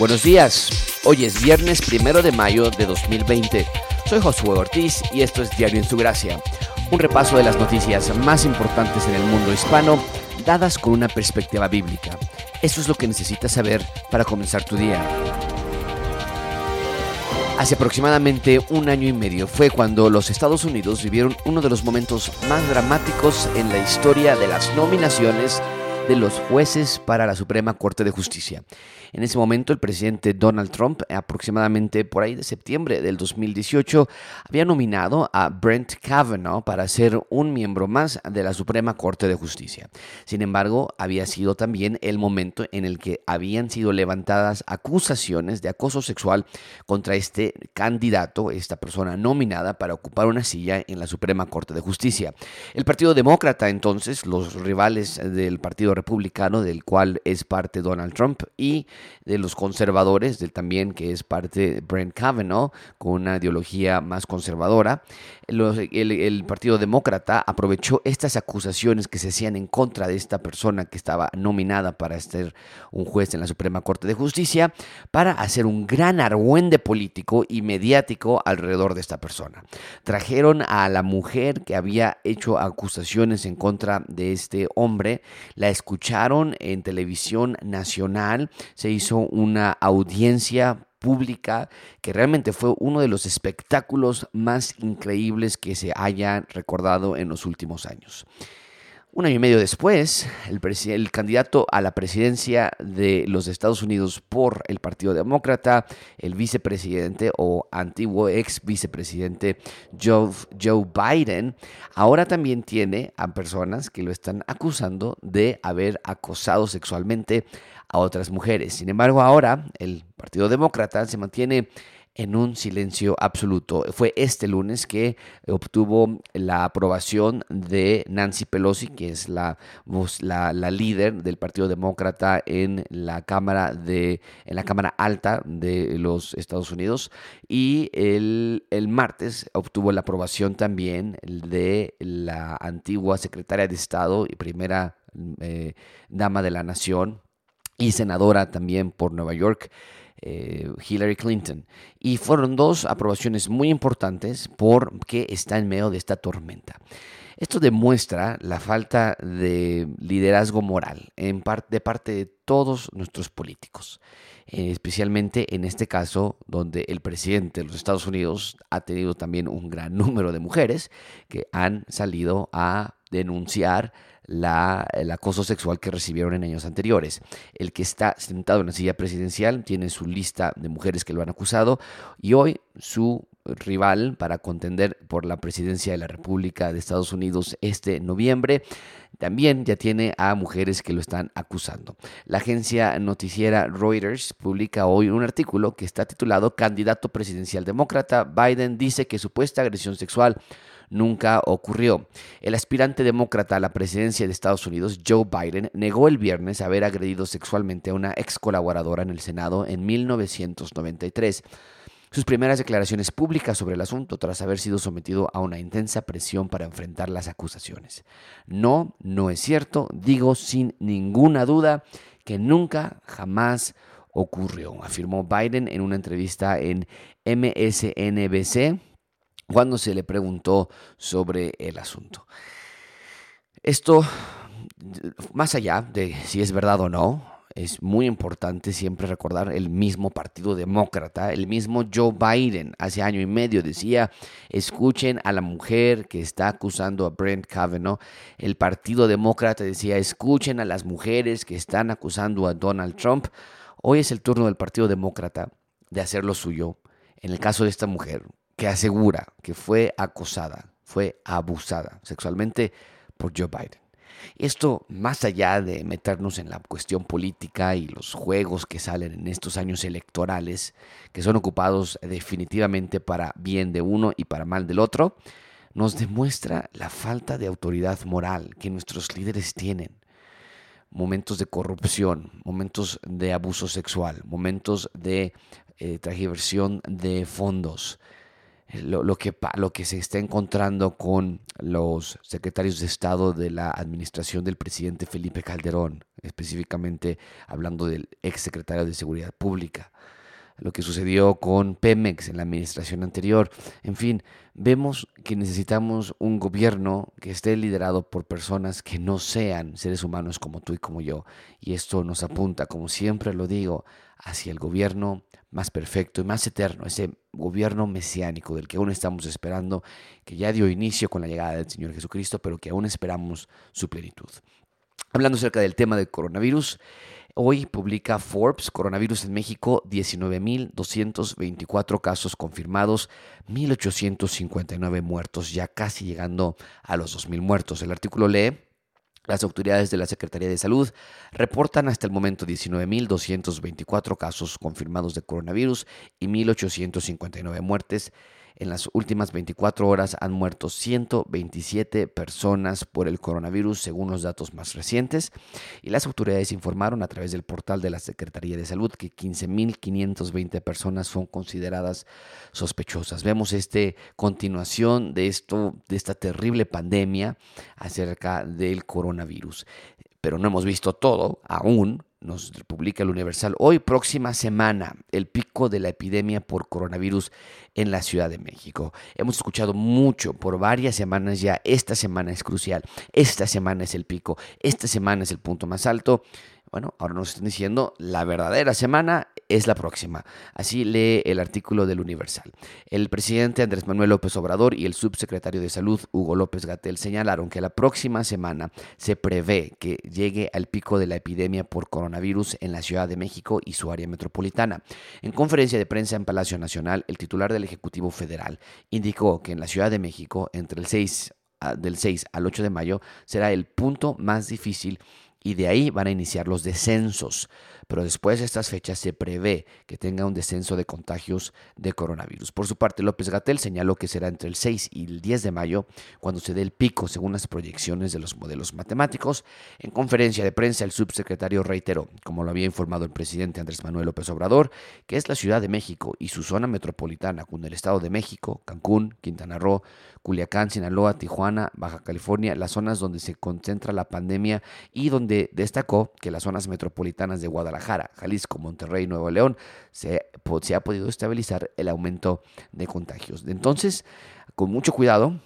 Buenos días, hoy es viernes primero de mayo de 2020. Soy Josué Ortiz y esto es Diario en su Gracia, un repaso de las noticias más importantes en el mundo hispano, dadas con una perspectiva bíblica. Eso es lo que necesitas saber para comenzar tu día. Hace aproximadamente un año y medio fue cuando los Estados Unidos vivieron uno de los momentos más dramáticos en la historia de las nominaciones de los jueces para la Suprema Corte de Justicia. En ese momento, el presidente Donald Trump, aproximadamente por ahí de septiembre del 2018, había nominado a Brent Kavanaugh para ser un miembro más de la Suprema Corte de Justicia. Sin embargo, había sido también el momento en el que habían sido levantadas acusaciones de acoso sexual contra este candidato, esta persona nominada para ocupar una silla en la Suprema Corte de Justicia. El Partido Demócrata, entonces, los rivales del Partido Republicano, del cual es parte Donald Trump, y de los conservadores, del también que es parte Brent Kavanaugh, con una ideología más conservadora. el, Partido Demócrata aprovechó estas acusaciones que se hacían en contra de esta persona que estaba nominada para ser un juez en la Suprema Corte de Justicia para hacer un gran argüende político y mediático alrededor de esta persona. Trajeron a la mujer que había hecho acusaciones en contra de este hombre, la escucharon en televisión nacional, se hizo una audiencia pública que realmente fue uno de los espectáculos más increíbles que se hayan recordado en los últimos años. Un año y medio después, el, el, candidato a la presidencia de los Estados Unidos por el Partido Demócrata, el vicepresidente o antiguo ex vicepresidente Joe, Joe Biden, ahora también tiene a personas que lo están acusando de haber acosado sexualmente a otras mujeres. Sin embargo, ahora el Partido Demócrata se mantiene en un silencio absoluto. Fue este lunes que obtuvo la aprobación de Nancy Pelosi, que es la, la, líder del Partido Demócrata en la Cámara de en la Cámara Alta de los Estados Unidos. Y el, el martes obtuvo la aprobación también de la antigua secretaria de Estado y primera eh, dama de la nación y senadora también por Nueva York, eh, Hillary Clinton. Y fueron dos aprobaciones muy importantes porque está en medio de esta tormenta. Esto demuestra la falta de liderazgo moral de parte de todos nuestros políticos, eh, especialmente en este caso donde el presidente de los Estados Unidos ha tenido también un gran número de mujeres que han salido a denunciar el acoso sexual que recibieron en años anteriores. El que está sentado en la silla presidencial tiene su lista de mujeres que lo han acusado y hoy su rival para contender por la presidencia de la República de Estados Unidos este noviembre también ya tiene a mujeres que lo están acusando. La agencia noticiera Reuters publica hoy un artículo que está titulado Candidato presidencial demócrata, Biden dice que supuesta agresión sexual nunca ocurrió. El aspirante demócrata a la presidencia de Estados Unidos, Joe Biden, negó el viernes haber agredido sexualmente a una ex colaboradora en el Senado en 1993 sus primeras declaraciones públicas sobre el asunto tras haber sido sometido a una intensa presión para enfrentar las acusaciones. No, no es cierto, digo sin ninguna duda que nunca, jamás ocurrió, afirmó Biden en una entrevista en MSNBC cuando se le preguntó sobre el asunto. Esto, más allá de si es verdad o no, es muy importante siempre recordar el mismo Partido Demócrata, el mismo Joe Biden hace año y medio decía, escuchen a la mujer que está acusando a Brent Kavanaugh. El Partido Demócrata decía, escuchen a las mujeres que están acusando a Donald Trump. Hoy es el turno del Partido Demócrata de hacer lo suyo. En el caso de esta mujer, que asegura que fue acosada, fue abusada sexualmente por Joe Biden. Esto, más allá de meternos en la cuestión política y los juegos que salen en estos años electorales, que son ocupados definitivamente para bien de uno y para mal del otro, nos demuestra la falta de autoridad moral que nuestros líderes tienen. Momentos de corrupción, momentos de abuso sexual, momentos de eh, transversión de fondos, lo, que, lo que se está encontrando con los secretarios de Estado de la administración del presidente Felipe Calderón, específicamente hablando del ex secretario de Seguridad Pública, lo que sucedió con Pemex en la administración anterior. En fin, vemos que necesitamos un gobierno que esté liderado por personas que no sean seres humanos como tú y como yo. Y esto nos apunta, como siempre lo digo, hacia el gobierno más perfecto y más eterno, ese gobierno mesiánico del que aún estamos esperando, que ya dio inicio con la llegada del Señor Jesucristo, pero que aún esperamos su plenitud. Hablando acerca del tema del coronavirus, hoy publica Forbes, coronavirus en México, 19.224 casos confirmados, 1.859 muertos, ya casi llegando a los 2.000 muertos. El artículo lee, las autoridades de la Secretaría de Salud reportan hasta el momento 19.224 casos confirmados de coronavirus y 1.859 muertes en las últimas 24 horas han muerto 127 personas por el coronavirus, según los datos más recientes, y las autoridades informaron a través del portal de la Secretaría de Salud que 15.520 personas son consideradas sospechosas. Vemos este continuación de esto, de esta terrible pandemia acerca del coronavirus pero no hemos visto todo aún, nos publica el Universal. Hoy, próxima semana, el pico de la epidemia por coronavirus en la Ciudad de México. Hemos escuchado mucho por varias semanas ya. Esta semana es crucial. Esta semana es el pico. Esta semana es el punto más alto. Bueno, ahora nos están diciendo la verdadera semana es la próxima. Así lee el artículo del Universal. El presidente Andrés Manuel López Obrador y el subsecretario de Salud Hugo López Gatel señalaron que la próxima semana se prevé que llegue al pico de la epidemia por coronavirus en la Ciudad de México y su área metropolitana. En conferencia de prensa en Palacio Nacional, el titular del Ejecutivo Federal indicó que en la Ciudad de México, entre el 6 del 6 al 8 de mayo, será el punto más difícil y de ahí van a iniciar los descensos pero después de estas fechas se prevé que tenga un descenso de contagios de coronavirus. Por su parte, López Gatel señaló que será entre el 6 y el 10 de mayo cuando se dé el pico según las proyecciones de los modelos matemáticos. En conferencia de prensa, el subsecretario reiteró, como lo había informado el presidente Andrés Manuel López Obrador, que es la Ciudad de México y su zona metropolitana con el Estado de México, Cancún, Quintana Roo, Culiacán, Sinaloa, Tijuana, Baja California, las zonas donde se concentra la pandemia y donde destacó que las zonas metropolitanas de Guadalajara, Jalisco, Monterrey, Nuevo León, se, se ha podido estabilizar el aumento de contagios. Entonces, con mucho cuidado,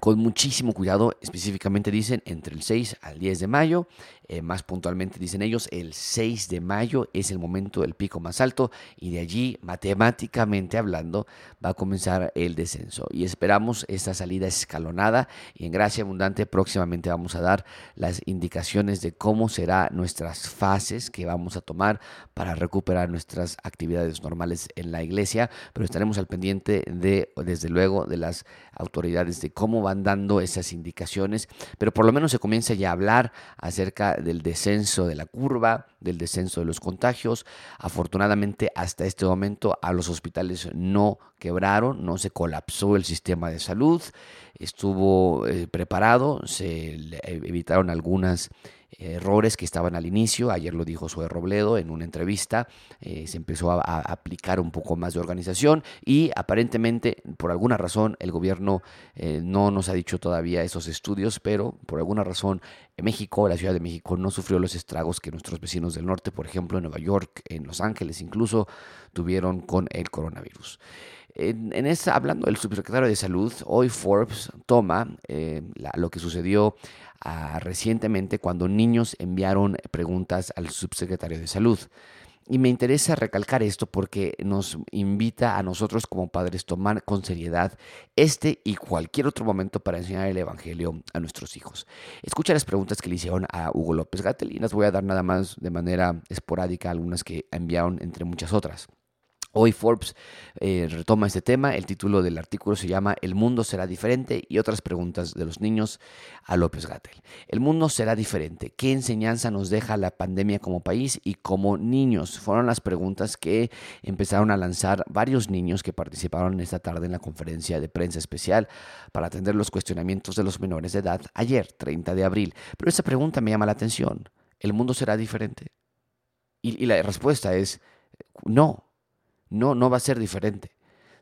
con muchísimo cuidado, específicamente dicen entre el 6 al 10 de mayo, eh, más puntualmente dicen ellos, el 6 de mayo es el momento del pico más alto y de allí, matemáticamente hablando, va a comenzar el descenso. Y esperamos esta salida escalonada y en gracia abundante próximamente vamos a dar las indicaciones de cómo serán nuestras fases que vamos a tomar para recuperar nuestras actividades normales en la iglesia, pero estaremos al pendiente de, desde luego, de las autoridades de cómo van dando esas indicaciones, pero por lo menos se comienza ya a hablar acerca del descenso de la curva, del descenso de los contagios. Afortunadamente hasta este momento a los hospitales no quebraron, no se colapsó el sistema de salud, estuvo eh, preparado, se evitaron algunas errores que estaban al inicio, ayer lo dijo Sue Robledo en una entrevista, eh, se empezó a, aplicar un poco más de organización y aparentemente por alguna razón el gobierno eh, no nos ha dicho todavía esos estudios, pero por alguna razón México, la Ciudad de México no sufrió los estragos que nuestros vecinos del norte, por ejemplo en Nueva York, en Los Ángeles incluso, tuvieron con el coronavirus. En, esta, hablando del subsecretario de Salud, hoy Forbes toma eh, lo que sucedió ah, recientemente cuando niños enviaron preguntas al subsecretario de Salud. Y me interesa recalcar esto porque nos invita a nosotros como padres tomar con seriedad este y cualquier otro momento para enseñar el Evangelio a nuestros hijos. Escucha las preguntas que le hicieron a Hugo López Gatel y las voy a dar nada más de manera esporádica, algunas que enviaron entre muchas otras. Hoy Forbes eh, retoma este tema, el título del artículo se llama El mundo será diferente y otras preguntas de los niños a López Gatel. El mundo será diferente. ¿Qué enseñanza nos deja la pandemia como país y como niños? Fueron las preguntas que empezaron a lanzar varios niños que participaron esta tarde en la conferencia de prensa especial para atender los cuestionamientos de los menores de edad ayer, 30 de abril. Pero esta pregunta me llama la atención. ¿El mundo será diferente? y la respuesta es no no, no va a ser diferente.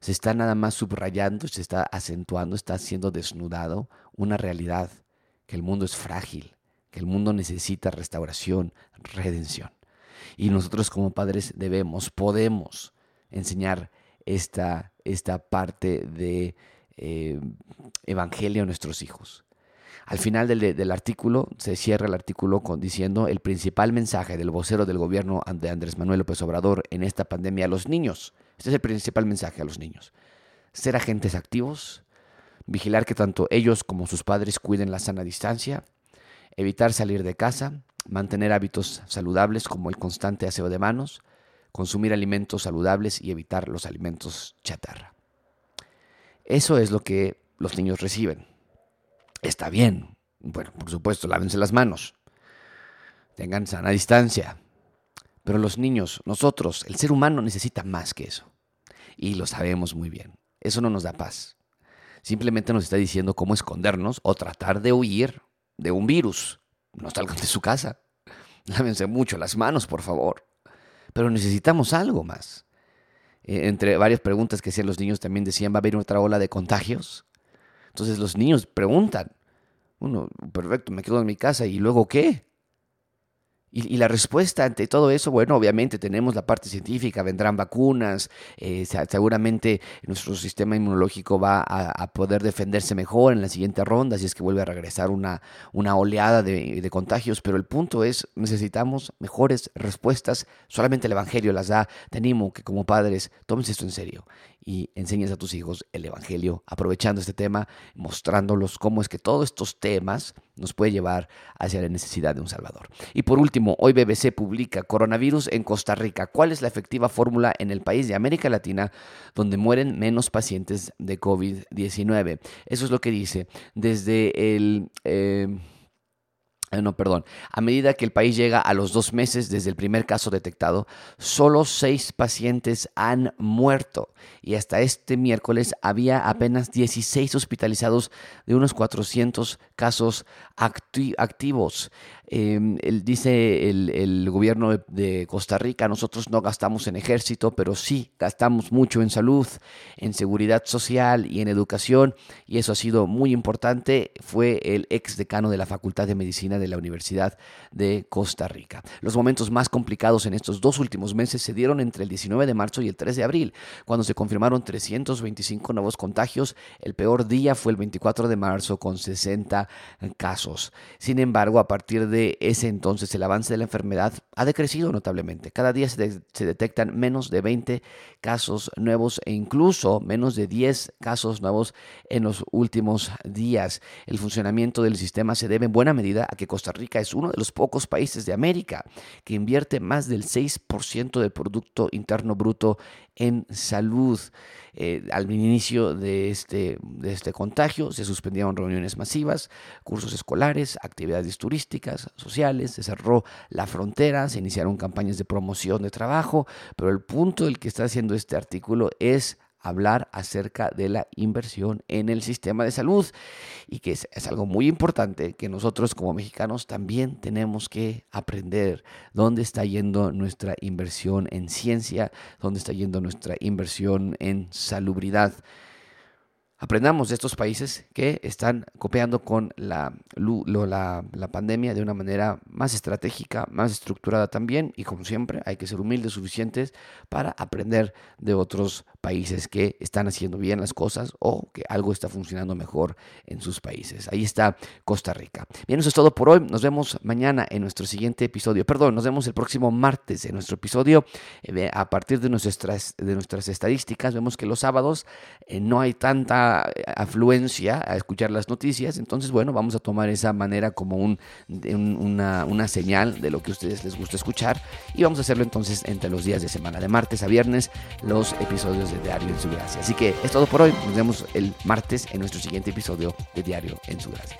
se está nada más subrayando, se está acentuando, está siendo desnudado una realidad, que el mundo es frágil, que el mundo necesita restauración, redención. Y nosotros como padres debemos, podemos enseñar esta, esta parte de eh, evangelio a nuestros hijos. Al final del, artículo se cierra el artículo con, diciendo el principal mensaje del vocero del gobierno de Andrés Manuel López Obrador en esta pandemia a los niños. Este es el principal mensaje a los niños. Ser agentes activos, vigilar que tanto ellos como sus padres cuiden la sana distancia, evitar salir de casa, mantener hábitos saludables como el constante aseo de manos, consumir alimentos saludables y evitar los alimentos chatarra. Eso es lo que los niños reciben. Está bien. Bueno, por supuesto, lávense las manos. Tengan sana distancia. Pero los niños, nosotros, el ser humano necesita más que eso. Y lo sabemos muy bien. Eso no nos da paz. Simplemente nos está diciendo cómo escondernos o tratar de huir de un virus. No salgan de su casa. Lávense mucho las manos, por favor. Pero necesitamos algo más. Eh, entre varias preguntas que hacían los niños también decían, ¿va a haber otra ola de contagios? Entonces los niños preguntan, bueno, perfecto, me quedo en mi casa y luego qué? Y, la respuesta ante todo eso, bueno, obviamente tenemos la parte científica, vendrán vacunas, eh, seguramente nuestro sistema inmunológico va a, poder defenderse mejor en la siguiente ronda, si es que vuelve a regresar una, una oleada de, de, contagios, pero el punto es, necesitamos mejores respuestas, solamente el Evangelio las da, te animo que como padres tomes esto en serio y enseñes a tus hijos el Evangelio, aprovechando este tema, mostrándolos cómo es que todos estos temas nos puede llevar hacia la necesidad de un Salvador. Y por último, hoy BBC publica Coronavirus en Costa Rica. ¿Cuál es la efectiva fórmula en el país de América Latina donde mueren menos pacientes de COVID-19? Eso es lo que dice desde el... Eh, eh, no, perdón. A medida que el país llega a los dos meses desde el primer caso detectado, solo seis pacientes han muerto y hasta este miércoles había apenas 16 hospitalizados de unos 400 casos activos. Em, dice el, gobierno de, Costa Rica, nosotros no gastamos en ejército, pero sí gastamos mucho en salud, en seguridad social y en educación, y eso ha sido muy importante. Fue el ex decano de la Facultad de Medicina de la Universidad de Costa Rica. Los momentos más complicados en estos dos últimos meses se dieron entre el 19 de marzo y el 3 de abril, cuando se confirmaron 325 nuevos contagios. El peor día fue el 24 de marzo con 60 casos. Sin embargo, a partir de ese entonces el avance de la enfermedad ha decrecido notablemente. Cada día se, detectan menos de 20 casos nuevos e incluso menos de 10 casos nuevos en los últimos días. El funcionamiento del sistema se debe en buena medida a que Costa Rica es uno de los pocos países de América que invierte más del 6% del Producto Interno Bruto en salud. Eh, al inicio de este, de este contagio se suspendieron reuniones masivas, cursos escolares, actividades turísticas, sociales, se cerró la frontera, se iniciaron campañas de promoción de trabajo, pero el punto del que está haciendo este artículo es hablar acerca de la inversión en el sistema de salud y que es, algo muy importante que nosotros como mexicanos también tenemos que aprender dónde está yendo nuestra inversión en ciencia, dónde está yendo nuestra inversión en salubridad. Aprendamos de estos países que están copiando con la, la, la, pandemia de una manera más estratégica, más estructurada también y como siempre hay que ser humildes suficientes para aprender de otros países que están haciendo bien las cosas o que algo está funcionando mejor en sus países. Ahí está Costa Rica. Bien, eso es todo por hoy. Nos vemos mañana en nuestro siguiente episodio. Perdón, nos vemos el próximo martes en nuestro episodio. Eh, a partir de nuestras, de nuestras estadísticas vemos que los sábados eh, no hay tanta afluencia a escuchar las noticias. Entonces, bueno, vamos a tomar esa manera como un, una, una señal de lo que a ustedes les gusta escuchar y vamos a hacerlo entonces entre los días de semana, de martes a viernes, los episodios de Diario en su Gracia. Así que es todo por hoy. Nos vemos el martes en nuestro siguiente episodio de Diario en su Gracia.